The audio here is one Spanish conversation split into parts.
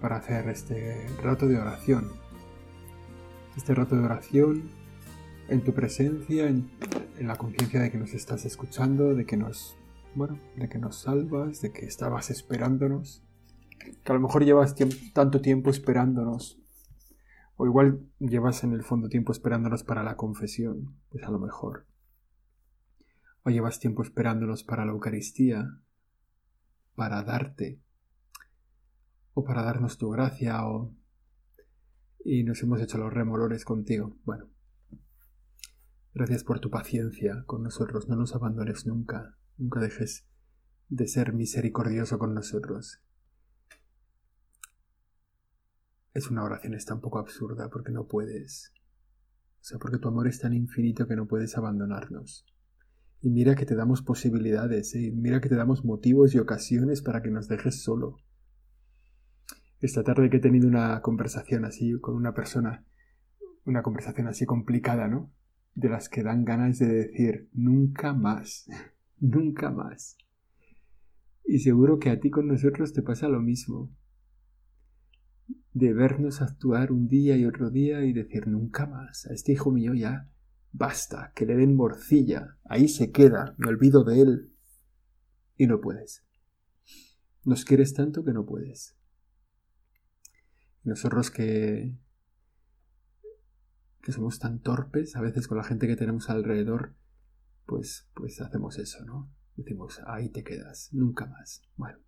para hacer este rato de oración. Este rato de oración en tu presencia, en, la conciencia de que nos estás escuchando, de que nos, bueno, de que nos salvas, de que estabas esperándonos, que a lo mejor llevas tanto tiempo esperándonos, o igual llevas en el fondo tiempo esperándonos para la confesión, pues a lo mejor. O llevas tiempo esperándonos para la Eucaristía, para darte para darnos tu gracia o y nos hemos hecho los remolores contigo. Bueno, gracias por tu paciencia con nosotros, no nos abandones nunca, nunca dejes de ser misericordioso con nosotros. Es una oración está un poco absurda porque no puedes. O sea, porque tu amor es tan infinito que no puedes abandonarnos. Y mira que te damos posibilidades, ¿eh? mira que te damos motivos y ocasiones para que nos dejes solo. Esta tarde que he tenido una conversación así con una persona, una conversación así complicada, ¿no? De las que dan ganas de decir nunca más, nunca más. Y seguro que a ti con nosotros te pasa lo mismo. De vernos actuar un día y otro día y decir nunca más. A este hijo mío ya basta, que le den morcilla, ahí se queda, me olvido de él. Y no puedes. Nos quieres tanto que no puedes. Nosotros que, que somos tan torpes, a veces con la gente que tenemos alrededor, pues, pues hacemos eso, ¿no? Decimos, ahí te quedas, nunca más. Bueno.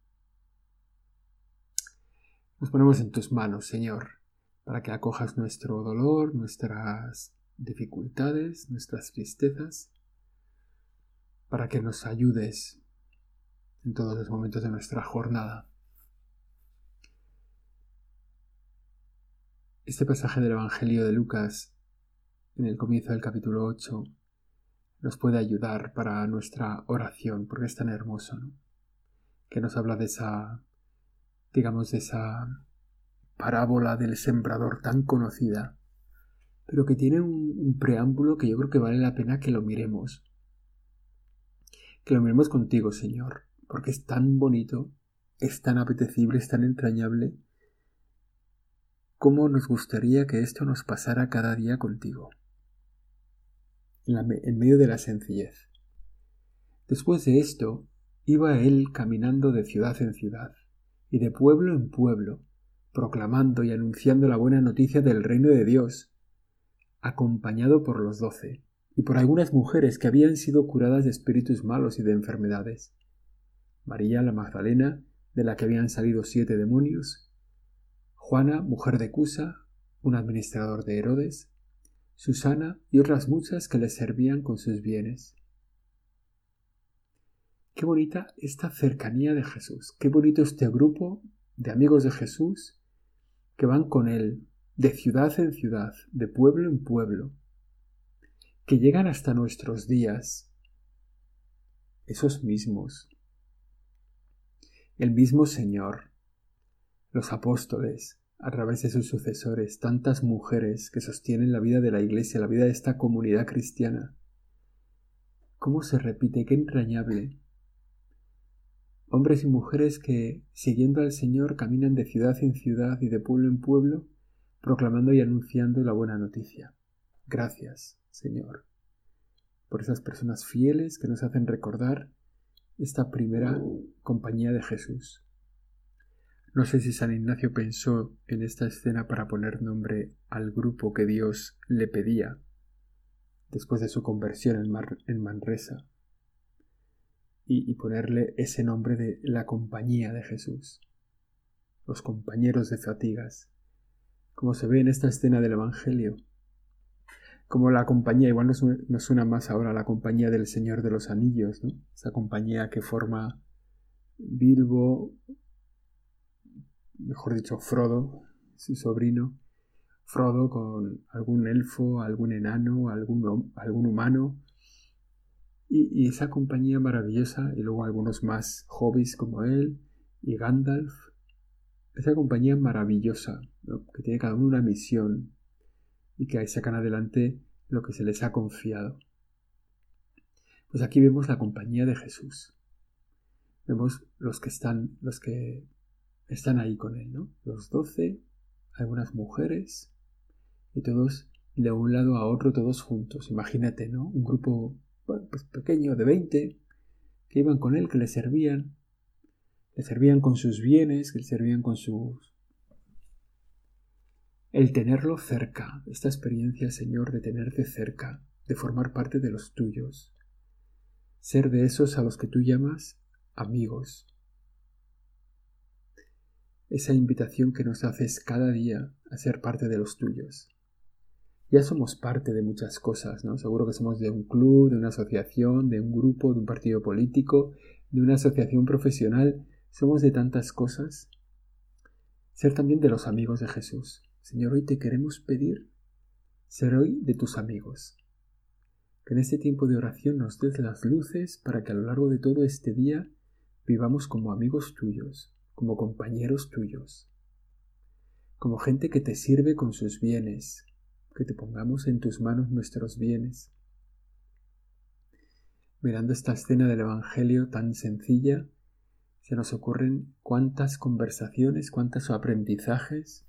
Nos ponemos en tus manos, Señor, para que acojas nuestro dolor, nuestras dificultades, nuestras tristezas, para que nos ayudes en todos los momentos de nuestra jornada. Este pasaje del Evangelio de Lucas, en el comienzo del capítulo 8, nos puede ayudar para nuestra oración, porque es tan hermoso, ¿no? Que nos habla de esa, digamos, de esa parábola del sembrador tan conocida, pero que tiene un, un preámbulo que yo creo que vale la pena que lo miremos. Que lo miremos contigo, Señor, porque es tan bonito, es tan apetecible, es tan entrañable cómo nos gustaría que esto nos pasara cada día contigo, en, medio de la sencillez. Después de esto, iba él caminando de ciudad en ciudad, y de pueblo en pueblo, proclamando y anunciando la buena noticia del reino de Dios, acompañado por los doce, y por algunas mujeres que habían sido curadas de espíritus malos y de enfermedades. María la Magdalena, de la que habían salido siete demonios, Juana, mujer de Cusa, un administrador de Herodes, Susana y otras muchas que le servían con sus bienes. Qué bonita esta cercanía de Jesús, qué bonito este grupo de amigos de Jesús que van con él de ciudad en ciudad, de pueblo en pueblo, que llegan hasta nuestros días, esos mismos, el mismo Señor, los apóstoles, a través de sus sucesores, tantas mujeres que sostienen la vida de la Iglesia, la vida de esta comunidad cristiana. ¿Cómo se repite? Qué entrañable. Hombres y mujeres que, siguiendo al Señor, caminan de ciudad en ciudad y de pueblo en pueblo, proclamando y anunciando la buena noticia. Gracias, Señor, por esas personas fieles que nos hacen recordar esta primera compañía de Jesús. No sé si San Ignacio pensó en esta escena para poner nombre al grupo que Dios le pedía después de su conversión en, Manresa y, ponerle ese nombre de la compañía de Jesús, los compañeros de fatigas, como se ve en esta escena del Evangelio, como la compañía, igual nos, suena más ahora la compañía del Señor de los Anillos, ¿no? esa compañía que forma Bilbo, mejor dicho, Frodo, su sobrino, Frodo con algún elfo, algún enano, algún, algún humano, y, esa compañía maravillosa, y luego algunos más hobbies como él, y Gandalf, esa compañía maravillosa, que tiene cada uno una misión, y que ahí sacan adelante lo que se les ha confiado. Pues aquí vemos la compañía de Jesús. Vemos los que están, los que están ahí con él, ¿no? Los doce, algunas mujeres, y todos de un lado a otro, todos juntos. Imagínate, ¿no? Un grupo pues pequeño de veinte que iban con él, que le servían, le servían con sus bienes, que le servían con sus... El tenerlo cerca, esta experiencia, Señor, de tenerte cerca, de formar parte de los tuyos, ser de esos a los que tú llamas amigos. Esa invitación que nos haces cada día a ser parte de los tuyos ya somos parte de muchas cosas, ¿no? Seguro que somos de un club, de una asociación, de un grupo, de un partido político, de una asociación profesional. Somos de tantas cosas. Ser también de los amigos de Jesús. Señor, hoy te queremos pedir ser hoy de tus amigos. Que en este tiempo de oración nos des las luces para que a lo largo de todo este día vivamos como amigos tuyos, como compañeros tuyos, como gente que te sirve con sus bienes, que te pongamos en tus manos nuestros bienes. Mirando esta escena del Evangelio tan sencilla, se nos ocurren cuántas conversaciones, cuántos aprendizajes,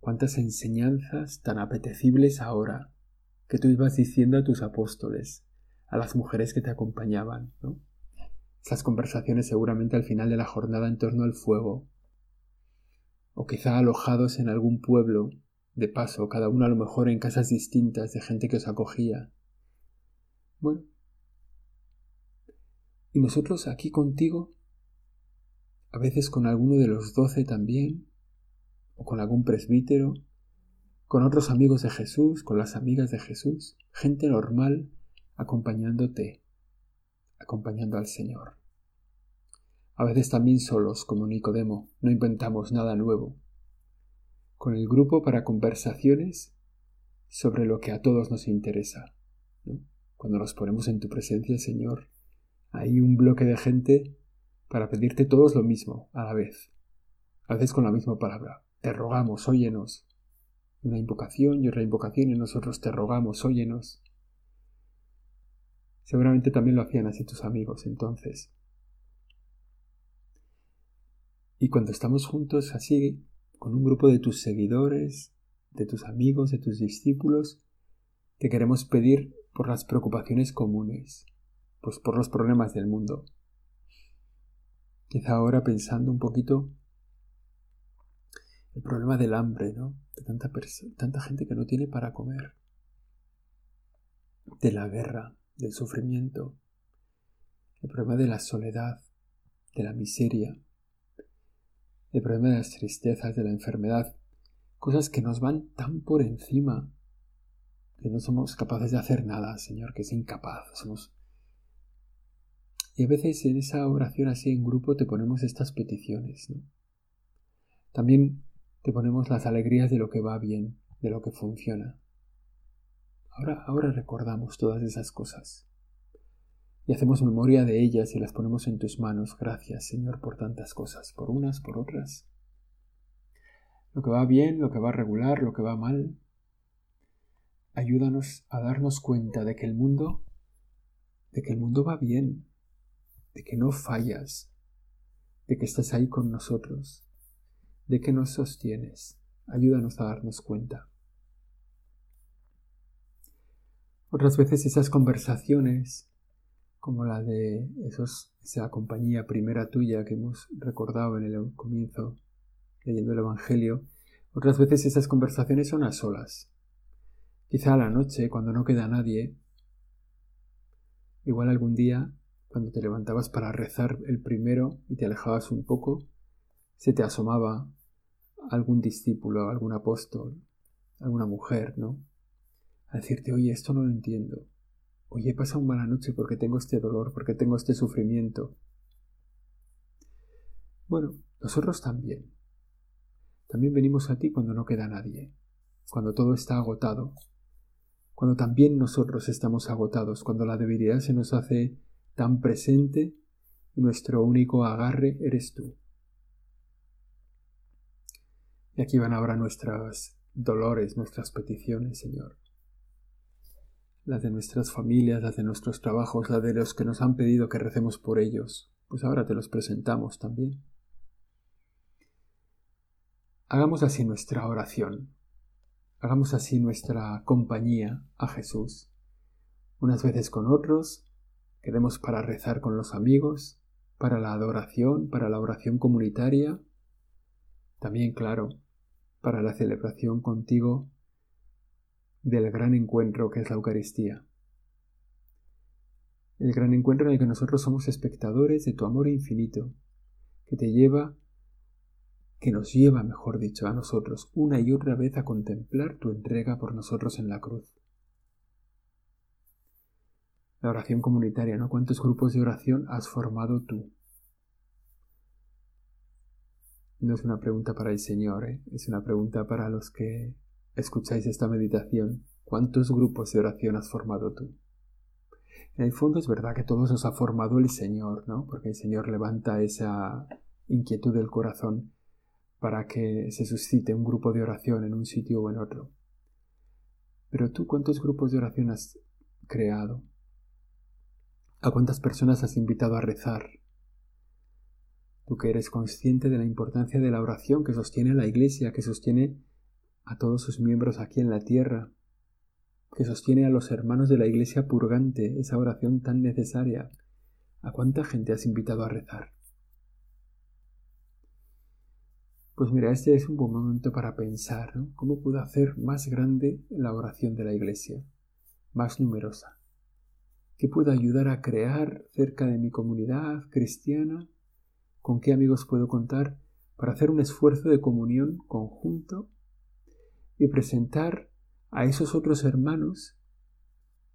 cuántas enseñanzas tan apetecibles ahora que tú ibas diciendo a tus apóstoles, a las mujeres que te acompañaban, ¿no? Esas conversaciones seguramente al final de la jornada en torno al fuego, o quizá alojados en algún pueblo de paso, cada uno a lo mejor en casas distintas de gente que os acogía. Bueno. Y nosotros aquí contigo, a veces con alguno de los doce también, o con algún presbítero, con otros amigos de Jesús, con las amigas de Jesús, gente normal acompañándote, acompañando al Señor. A veces también solos, como Nicodemo, no inventamos nada nuevo, con el grupo para conversaciones sobre lo que a todos nos interesa. Cuando nos ponemos en tu presencia, Señor, hay un bloque de gente para pedirte todos lo mismo a la vez, a veces con la misma palabra. Te rogamos, óyenos. Una invocación y otra invocación y nosotros te rogamos, óyenos. Seguramente también lo hacían así tus amigos entonces. Y cuando estamos juntos así, con un grupo de tus seguidores, de tus amigos, de tus discípulos, te queremos pedir por las preocupaciones comunes, pues por los problemas del mundo. Quizá ahora pensando un poquito el problema del hambre, ¿no? De tanta, tanta gente que no tiene para comer, de la guerra, del sufrimiento, el problema de la soledad, de la miseria, el problema de las tristezas, de la enfermedad, cosas que nos van tan por encima que no somos capaces de hacer nada, Señor, que es incapaz. Somos... Y a veces en esa oración así en grupo te ponemos estas peticiones. ¿no? También te ponemos las alegrías de lo que va bien, de lo que funciona. Ahora, ahora recordamos todas esas cosas y hacemos memoria de ellas y las ponemos en tus manos. Gracias, Señor, por tantas cosas, por unas, por otras. Lo que va bien, lo que va regular, lo que va mal. Ayúdanos a darnos cuenta de que el mundo, de que el mundo va bien, de que no fallas, de que estás ahí con nosotros, de que nos sostienes. Ayúdanos a darnos cuenta. Otras veces esas conversaciones como la de esos, esa compañía primera tuya que hemos recordado en el comienzo leyendo el Evangelio, otras veces esas conversaciones son a solas. Quizá a la noche, cuando no queda nadie, igual algún día, cuando te levantabas para rezar el primero y te alejabas un poco, se te asomaba algún discípulo, algún apóstol, alguna mujer, ¿no? A decirte, oye, esto no lo entiendo. Oye, he pasado una mala noche porque tengo este dolor, porque tengo este sufrimiento. Bueno, nosotros también. También venimos a ti cuando no queda nadie. cuando todo está agotado, cuando también nosotros estamos agotados, cuando la debilidad se nos hace tan presente y nuestro único agarre eres tú. Y aquí van ahora nuestros dolores, nuestras peticiones, Señor. Las de nuestras familias, las de nuestros trabajos, las de los que nos han pedido que recemos por ellos. Pues ahora te los presentamos también. Hagamos así nuestra oración. Hagamos así nuestra compañía a Jesús. Unas veces con otros, quedemos para rezar con los amigos, para la adoración, para la oración comunitaria. También, claro, para la celebración contigo del gran encuentro que es la Eucaristía. El gran encuentro en el que nosotros somos espectadores de tu amor infinito, que te lleva, que nos lleva, mejor dicho, a nosotros una y otra vez a contemplar tu entrega por nosotros en la cruz. La oración comunitaria, ¿no? ¿Cuántos grupos de oración has formado tú? No es una pregunta para el Señor, ¿eh? es una pregunta para los que escucháis esta meditación. ¿Cuántos grupos de oración has formado tú? En el fondo es verdad que todos los ha formado el Señor, ¿no? Porque el Señor levanta esa inquietud del corazón para que se suscite un grupo de oración en un sitio o en otro. Pero tú, ¿cuántos grupos de oración has creado? ¿A cuántas personas has invitado a rezar? Tú que eres consciente de la importancia de la oración que sostiene la Iglesia, que sostiene a todos sus miembros aquí en la tierra, que sostiene a los hermanos de la Iglesia purgante, esa oración tan necesaria. ¿A cuánta gente has invitado a rezar? Pues mira, este es un buen momento para pensar ¿no? cómo puedo hacer más grande la oración de la Iglesia, más numerosa. ¿Qué puedo ayudar a crear cerca de mi comunidad cristiana con qué amigos puedo contar para hacer un esfuerzo de comunión conjunto y presentar a esos otros hermanos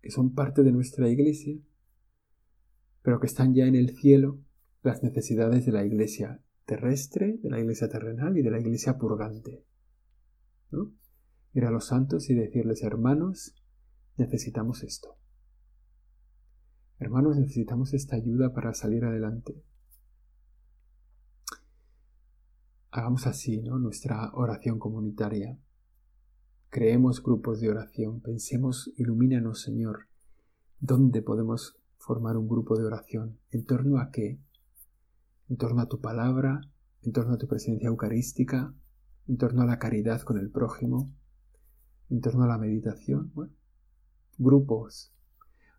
que son parte de nuestra iglesia, pero que están ya en el cielo, las necesidades de la iglesia terrestre, de la iglesia terrenal y de la iglesia purgante. Ir a los santos y decirles, hermanos, necesitamos esto. Hermanos, necesitamos esta ayuda para salir adelante. Hagamos así. Nuestra oración comunitaria. Creemos grupos de oración, pensemos, ilumínanos, Señor, ¿dónde podemos formar un grupo de oración? ¿En torno a qué? ¿En torno a tu palabra? ¿En torno a tu presencia eucarística? ¿En torno a la caridad con el prójimo? ¿En torno a la meditación? Bueno, grupos.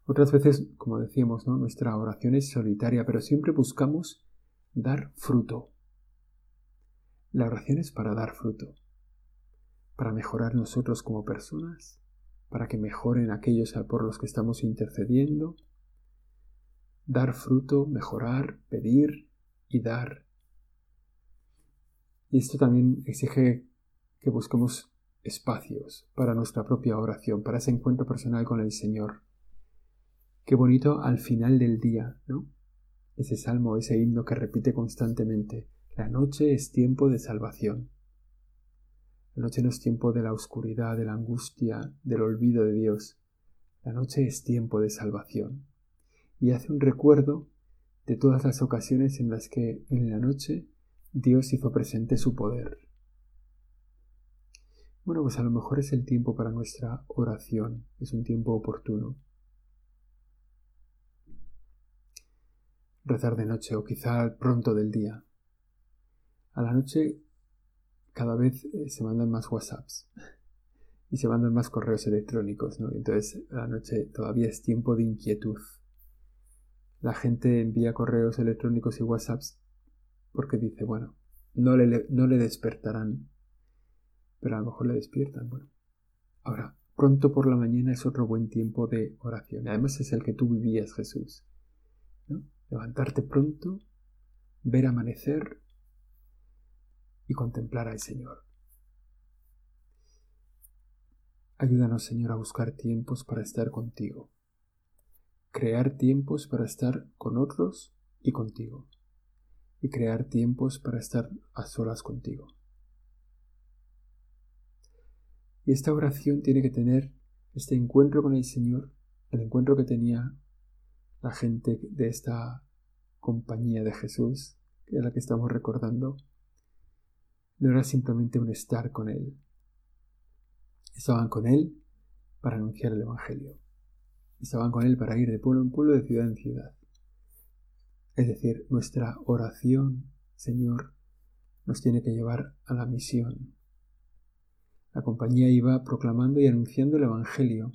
Otras veces, como decíamos, ¿no? nuestra oración es solitaria, pero siempre buscamos dar fruto, la oración es para dar fruto, para mejorar nosotros como personas, para que mejoren aquellos por los que estamos intercediendo, dar fruto, mejorar, pedir y dar. Y esto también exige que busquemos espacios para nuestra propia oración, para ese encuentro personal con el Señor. Qué bonito al final del día, ¿no? Ese salmo, ese himno que repite constantemente. La noche es tiempo de salvación. La noche no es tiempo de la oscuridad, de la angustia, del olvido de Dios. La noche es tiempo de salvación. Y hace un recuerdo de todas las ocasiones en las que en la noche Dios hizo presente su poder. Bueno, pues a lo mejor es el tiempo para nuestra oración, es un tiempo oportuno. Rezar de noche o quizá pronto del día. A la noche cada vez eh, se mandan más WhatsApps y se mandan más correos electrónicos, ¿no? Entonces la noche todavía es tiempo de inquietud. La gente envía correos electrónicos y WhatsApps porque dice, bueno, no le, no le despertarán, pero a lo mejor le despiertan. Bueno, ahora, pronto por la mañana es otro buen tiempo de oración. Además es el que tú vivías, Jesús. ¿no? Levantarte pronto, ver amanecer y contemplar al Señor. Ayúdanos, Señor, a buscar tiempos para estar contigo, crear tiempos para estar con otros y contigo, y crear tiempos para estar a solas contigo. Y esta oración tiene que tener este encuentro con el Señor, el encuentro que tenía la gente de esta compañía de Jesús, que es la que estamos recordando, no era simplemente un estar con Él. Estaban con Él para anunciar el Evangelio. Estaban con Él para ir de pueblo en pueblo, de ciudad en ciudad. Es decir, nuestra oración, Señor, nos tiene que llevar a la misión. La compañía iba proclamando y anunciando el Evangelio.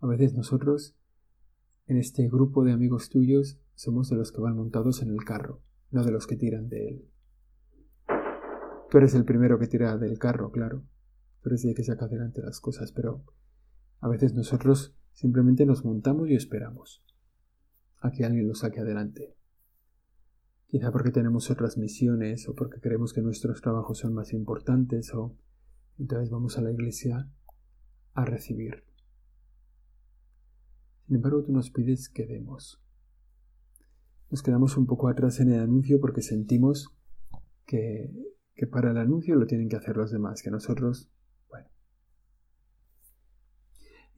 A veces nosotros, en este grupo de amigos tuyos, somos de los que van montados en el carro, no de los que tiran de él. Tú eres el primero que tira del carro, claro. Tú eres el que saca adelante las cosas, pero a veces nosotros simplemente nos montamos y esperamos a que alguien lo saque adelante. Quizá porque tenemos otras misiones o porque creemos que nuestros trabajos son más importantes o entonces vamos a la iglesia a recibir. Sin embargo, tú nos pides que demos. Nos quedamos un poco atrás en el anuncio porque sentimos que, que para el anuncio lo tienen que hacer los demás, que nosotros, bueno.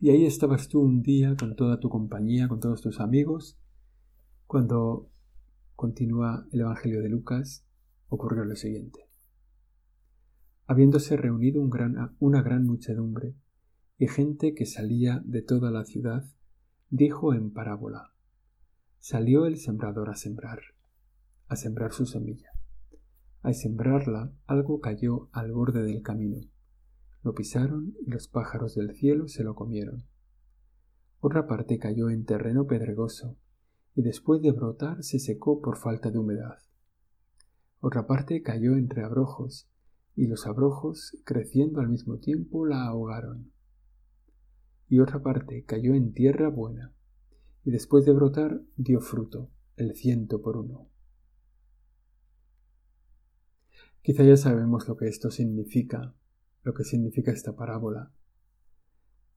Y ahí estabas tú un día con toda tu compañía, con todos tus amigos, cuando continúa el Evangelio de Lucas, ocurrió lo siguiente. Habiéndose reunido una gran muchedumbre y gente que salía de toda la ciudad, dijo en parábola, Salió el sembrador a sembrar, a sembrar su semilla. Al sembrarla, algo cayó al borde del camino. Lo pisaron y los pájaros del cielo se lo comieron. Otra parte cayó en terreno pedregoso y después de brotar se secó por falta de humedad. Otra parte cayó entre abrojos, y los abrojos, creciendo al mismo tiempo, la ahogaron. Y otra parte cayó en tierra buena, y después de brotar dio fruto, el ciento por uno. Quizá ya sabemos lo que esto significa, lo que significa esta parábola,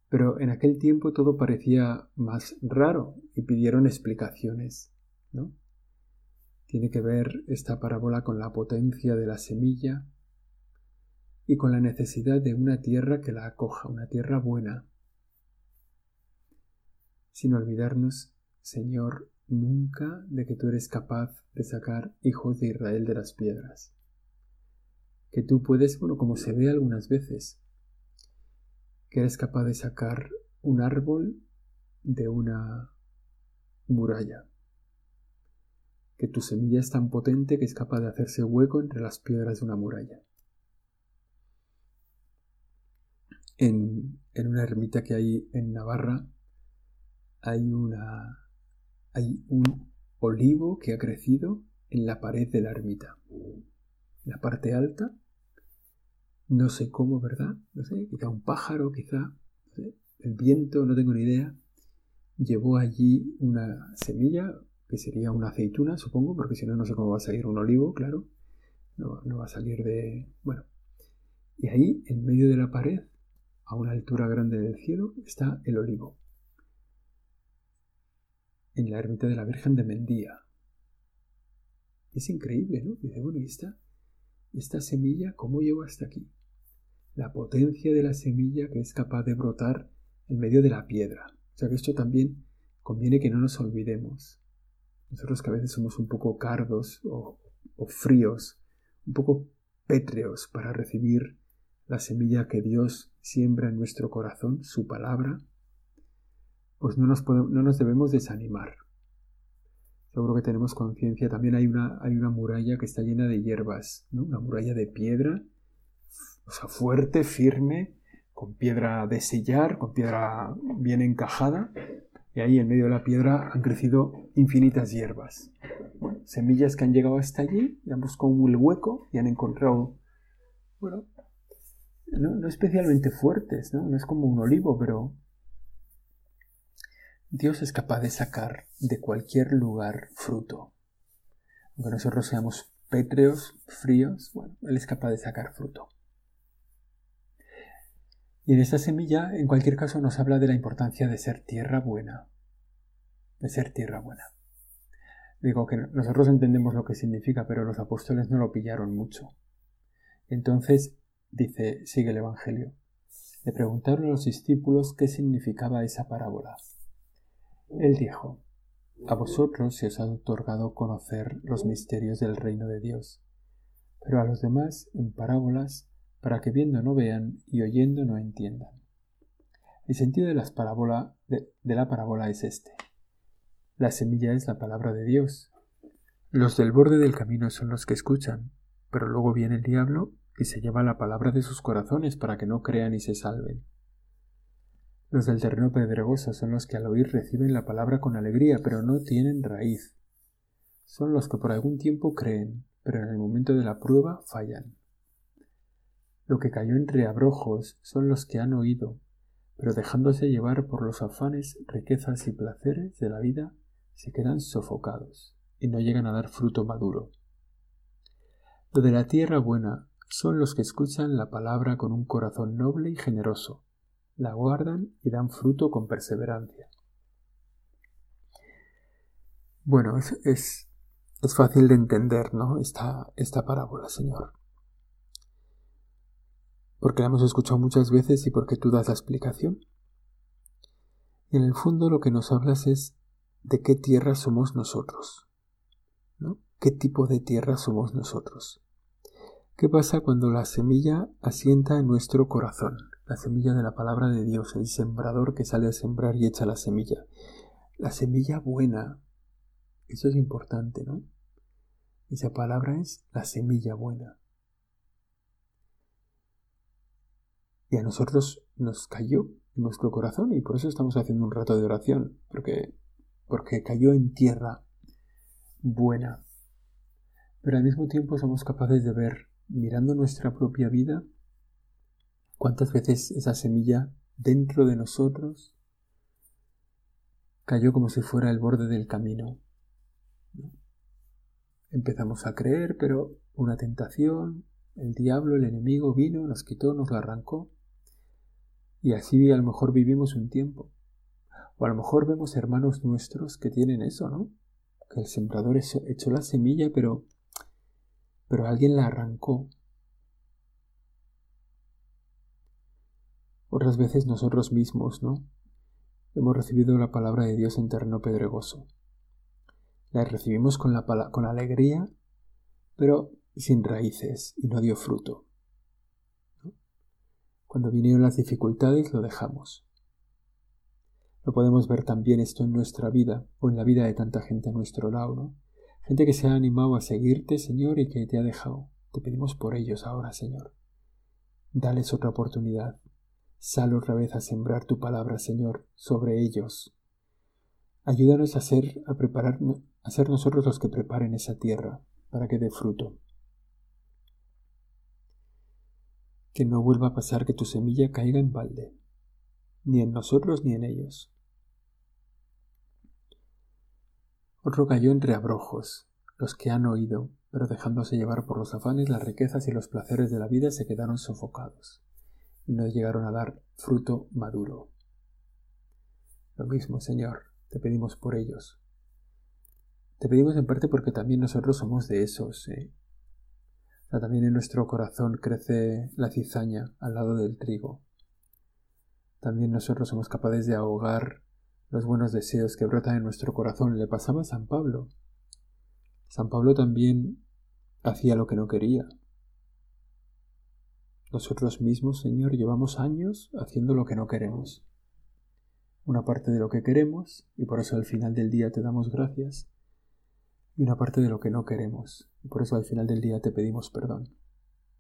pero en aquel tiempo todo parecía más raro y pidieron explicaciones, ¿no? Tiene que ver esta parábola con la potencia de la semilla y con la necesidad de una tierra que la acoja, una tierra buena. Sin olvidarnos, Señor, nunca de que tú eres capaz de sacar hijos de Israel de las piedras. Que tú puedes, bueno, como se ve algunas veces, que eres capaz de sacar un árbol de una muralla, que tu semilla es tan potente que es capaz de hacerse hueco entre las piedras de una muralla. En, en una ermita que hay en Navarra hay una hay un olivo que ha crecido en la pared de la ermita. En la parte alta no sé cómo, ¿verdad? No sé, quizá un pájaro, quizá el viento, no tengo ni idea. Llevó allí una semilla, que sería una aceituna, supongo, porque si no, no sé cómo va a salir un olivo, claro. No, no va a salir de... Bueno. Y ahí, en medio de la pared, a una altura grande del cielo, está el olivo. En la ermita de la Virgen de Mendía. Es increíble, ¿no? Dice, bueno, ¿y esta, esta semilla cómo llegó hasta aquí? La potencia de la semilla que es capaz de brotar en medio de la piedra. O sea que esto también conviene que no nos olvidemos. Nosotros que a veces somos un poco cardos o, fríos, un poco pétreos para recibir la semilla que Dios siembra en nuestro corazón, su palabra, pues no nos, no nos debemos desanimar. Seguro que tenemos conciencia, también hay una, hay una muralla que está llena de hierbas, ¿no? una muralla de piedra o sea, fuerte, firme, con piedra de sellar, con piedra bien encajada, y ahí en medio de la piedra han crecido infinitas hierbas. semillas que han llegado hasta allí y han buscado un hueco y han encontrado, bueno, no, especialmente fuertes, ¿no? no es como un olivo, pero Dios es capaz de sacar de cualquier lugar fruto. Aunque nosotros seamos pétreos, fríos, bueno, Él es capaz de sacar fruto. Y en esta semilla, en cualquier caso, nos habla de la importancia de ser tierra buena. De ser tierra buena. Digo que nosotros entendemos lo que significa, pero los apóstoles no lo pillaron mucho. Entonces, dice, sigue el Evangelio. Le preguntaron a los discípulos qué significaba esa parábola. Él dijo, A vosotros se os ha otorgado conocer los misterios del reino de Dios, pero a los demás en parábolas, para que viendo no vean y oyendo no entiendan. El sentido de, la parábola es este. La semilla es la palabra de Dios. Los del borde del camino son los que escuchan, pero luego viene el diablo y se lleva la palabra de sus corazones para que no crean y se salven. Los del terreno pedregoso son los que al oír reciben la palabra con alegría, pero no tienen raíz. Son los que por algún tiempo creen, pero en el momento de la prueba fallan. Lo que cayó entre abrojos son los que han oído, pero dejándose llevar por los afanes, riquezas y placeres de la vida, se quedan sofocados y no llegan a dar fruto maduro. Lo de la tierra buena son los que escuchan la palabra con un corazón noble y generoso, la guardan y dan fruto con perseverancia. Bueno, es, es, fácil de entender, ¿no? Esta, esta parábola, Señor. Porque la hemos escuchado muchas veces y porque tú das la explicación. Y en el fondo lo que nos hablas es de qué tierra somos nosotros, ¿no? ¿Qué tipo de tierra somos nosotros? ¿Qué pasa cuando la semilla asienta en nuestro corazón? La semilla de la palabra de Dios, el sembrador que sale a sembrar y echa la semilla. La semilla buena. Eso es importante, ¿no? Esa palabra es la semilla buena. Y a nosotros nos cayó en nuestro corazón y por eso estamos haciendo un rato de oración, porque, porque cayó en tierra buena. Pero al mismo tiempo somos capaces de ver mirando nuestra propia vida, cuántas veces esa semilla dentro de nosotros cayó como si fuera el borde del camino. Empezamos a creer, pero una tentación, el diablo, el enemigo vino, nos quitó, nos la arrancó. Y así a lo mejor vivimos un tiempo. O a lo mejor vemos hermanos nuestros que tienen eso, ¿no? Que el sembrador echó la semilla, pero pero alguien la arrancó. Otras veces nosotros mismos, ¿no? Hemos recibido la palabra de Dios en terreno pedregoso. La recibimos con, la con alegría, pero sin raíces y no dio fruto. Cuando vinieron las dificultades lo dejamos. Lo podemos ver también esto en nuestra vida o en la vida de tanta gente a nuestro lado, gente que se ha animado a seguirte, Señor, y que te ha dejado. Te pedimos por ellos ahora, Señor. Dales otra oportunidad. Sal otra vez a sembrar tu palabra, Señor, sobre ellos. Ayúdanos a ser, a preparar, a ser nosotros los que preparen esa tierra para que dé fruto. Que no vuelva a pasar que tu semilla caiga en balde, ni en nosotros ni en ellos. Otro cayó entre abrojos. Los que han oído, pero dejándose llevar por los afanes, las riquezas y los placeres de la vida se quedaron sofocados y no llegaron a dar fruto maduro. Lo mismo, Señor, te pedimos por ellos. Te pedimos en parte porque también nosotros somos de esos. ¿eh? También en nuestro corazón crece la cizaña al lado del trigo. También nosotros somos capaces de ahogar los buenos deseos que brotan en nuestro corazón. Le pasaba a San Pablo. San Pablo también hacía lo que no quería. Nosotros mismos, Señor, llevamos años haciendo lo que no queremos. Una parte de lo que queremos, y por eso al final del día te damos gracias, y una parte de lo que no queremos, y por eso al final del día te pedimos perdón.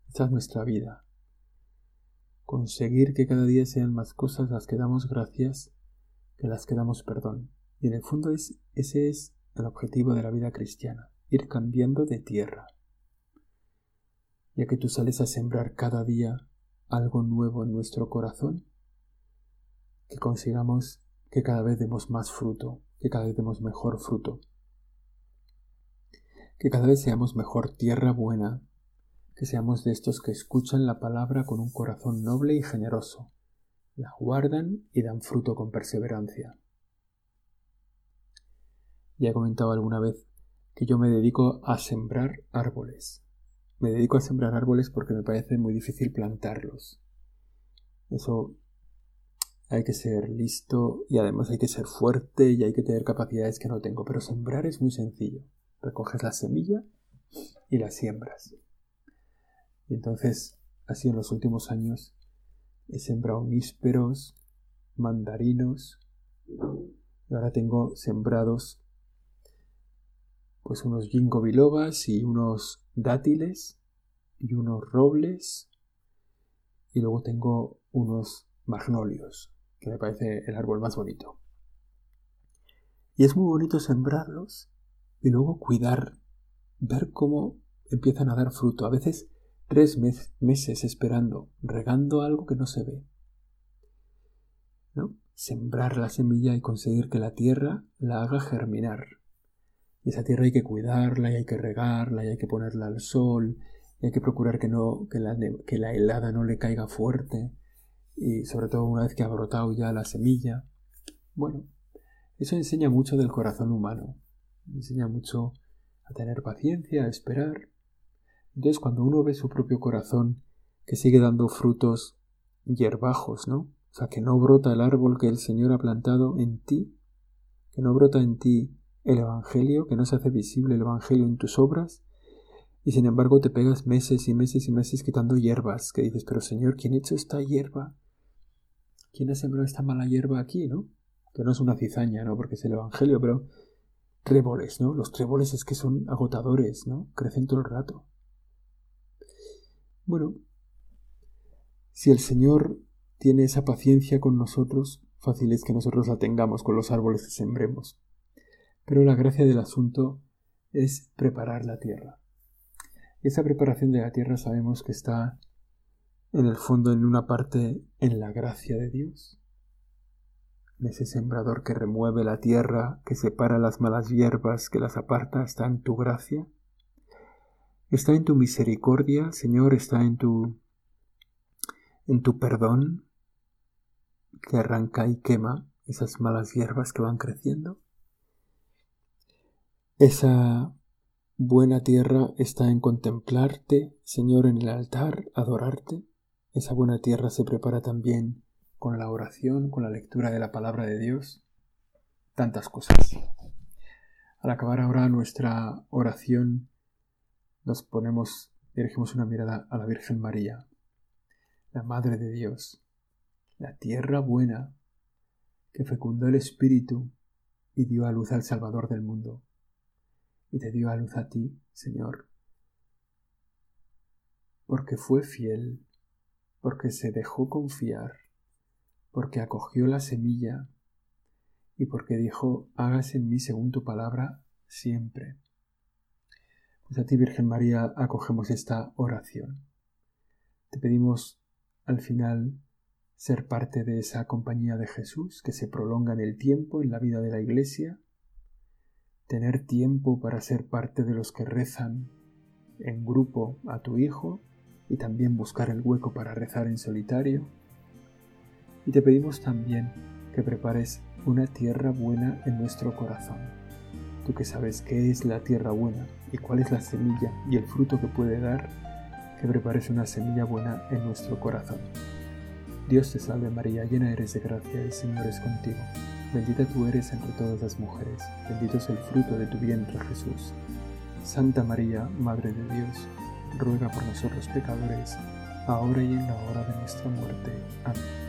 Esta es nuestra vida. Conseguir que cada día sean más cosas las que damos gracias que las que damos perdón. Y en el fondo es, ese es el objetivo de la vida cristiana, ir cambiando de tierra. Ya que tú sales a sembrar cada día algo nuevo en nuestro corazón, que consigamos que cada vez demos más fruto, que cada vez demos mejor fruto, que cada vez seamos mejor tierra buena, que seamos de estos que escuchan la palabra con un corazón noble y generoso, la guardan y dan fruto con perseverancia. Ya he comentado alguna vez que yo me dedico a sembrar árboles. Me dedico a sembrar árboles porque me parece muy difícil plantarlos. Eso hay que ser listo y además hay que ser fuerte y hay que tener capacidades que no tengo. Pero sembrar es muy sencillo. Recoges la semilla y la siembras. Y entonces, así en los últimos años, he sembrado nísperos, mandarinos, y ahora tengo sembrados pues unos ginkgo bilobas y unos dátiles y unos robles y luego tengo unos magnolios, que me parece el árbol más bonito. Y es muy bonito sembrarlos y luego cuidar, ver cómo empiezan a dar fruto. A veces tres meses esperando, regando algo que no se ve. ¿No? Sembrar la semilla y conseguir que la tierra la haga germinar. Y esa tierra hay que cuidarla y hay que regarla y hay que ponerla al sol y hay que procurar que, no, que, la, que la helada no le caiga fuerte y sobre todo una vez que ha brotado ya la semilla. Bueno, eso enseña mucho del corazón humano, enseña mucho a tener paciencia, a esperar. Entonces cuando uno ve su propio corazón que sigue dando frutos hierbajos, ¿no? O sea, que no brota el árbol que el Señor ha plantado en ti, que no brota en ti el Evangelio, que no se hace visible el Evangelio en tus obras, y sin embargo te pegas meses y meses y meses quitando hierbas, que dices, pero Señor, ¿quién ha hecho esta hierba? ¿Quién ha sembrado esta mala hierba aquí, no? Que no es una cizaña, ¿no? Porque es el Evangelio, pero tréboles, ¿no? Los tréboles es que son agotadores, ¿no? Crecen todo el rato. Bueno, si el Señor tiene esa paciencia con nosotros, fácil es que nosotros la tengamos con los árboles que sembremos. Pero la gracia del asunto es preparar la tierra. Esa preparación de la tierra sabemos que está en el fondo en una parte en la gracia de Dios. Ese sembrador que remueve la tierra, que separa las malas hierbas, que las aparta, está en tu gracia. Está en tu misericordia, Señor, está en tu en tu perdón que arranca y quema esas malas hierbas que van creciendo. Esa buena tierra está en contemplarte, Señor, en el altar, adorarte. Esa buena tierra se prepara también con la oración, con la lectura de la palabra de Dios. Tantas cosas. Al acabar ahora nuestra oración, nos ponemos, dirigimos una mirada a la Virgen María, la Madre de Dios, la tierra buena que fecundó el Espíritu y dio a luz al Salvador del mundo y te dio a luz a ti, Señor, porque fue fiel, porque se dejó confiar, porque acogió la semilla y porque dijo, hágase en mí según tu palabra siempre. Pues a ti, Virgen María, acogemos esta oración. Te pedimos al final ser parte de esa compañía de Jesús que se prolonga en el tiempo, en la vida de la Iglesia, tener tiempo para ser parte de los que rezan en grupo a tu hijo y también buscar el hueco para rezar en solitario. Y te pedimos también que prepares una tierra buena en nuestro corazón. Tú que sabes qué es la tierra buena y cuál es la semilla y el fruto que puede dar, que prepares una semilla buena en nuestro corazón. Dios te salve María, llena eres de gracia, el Señor es contigo. Bendita tú eres entre todas las mujeres, bendito es el fruto de tu vientre Jesús. Santa María, Madre de Dios, ruega por nosotros pecadores, ahora y en la hora de nuestra muerte. Amén.